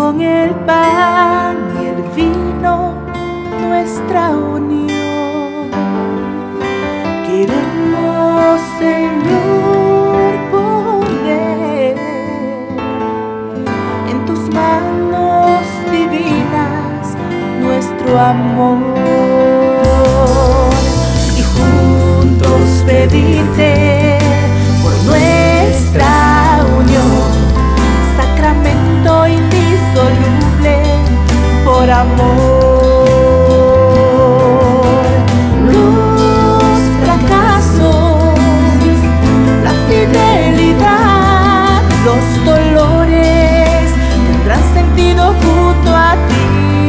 con el pan y el vino nuestra unión. Queremos, Señor, poner en tus manos divinas nuestro amor. el amor. Los fracasos, la fidelidad, los dolores tendrán sentido junto a ti.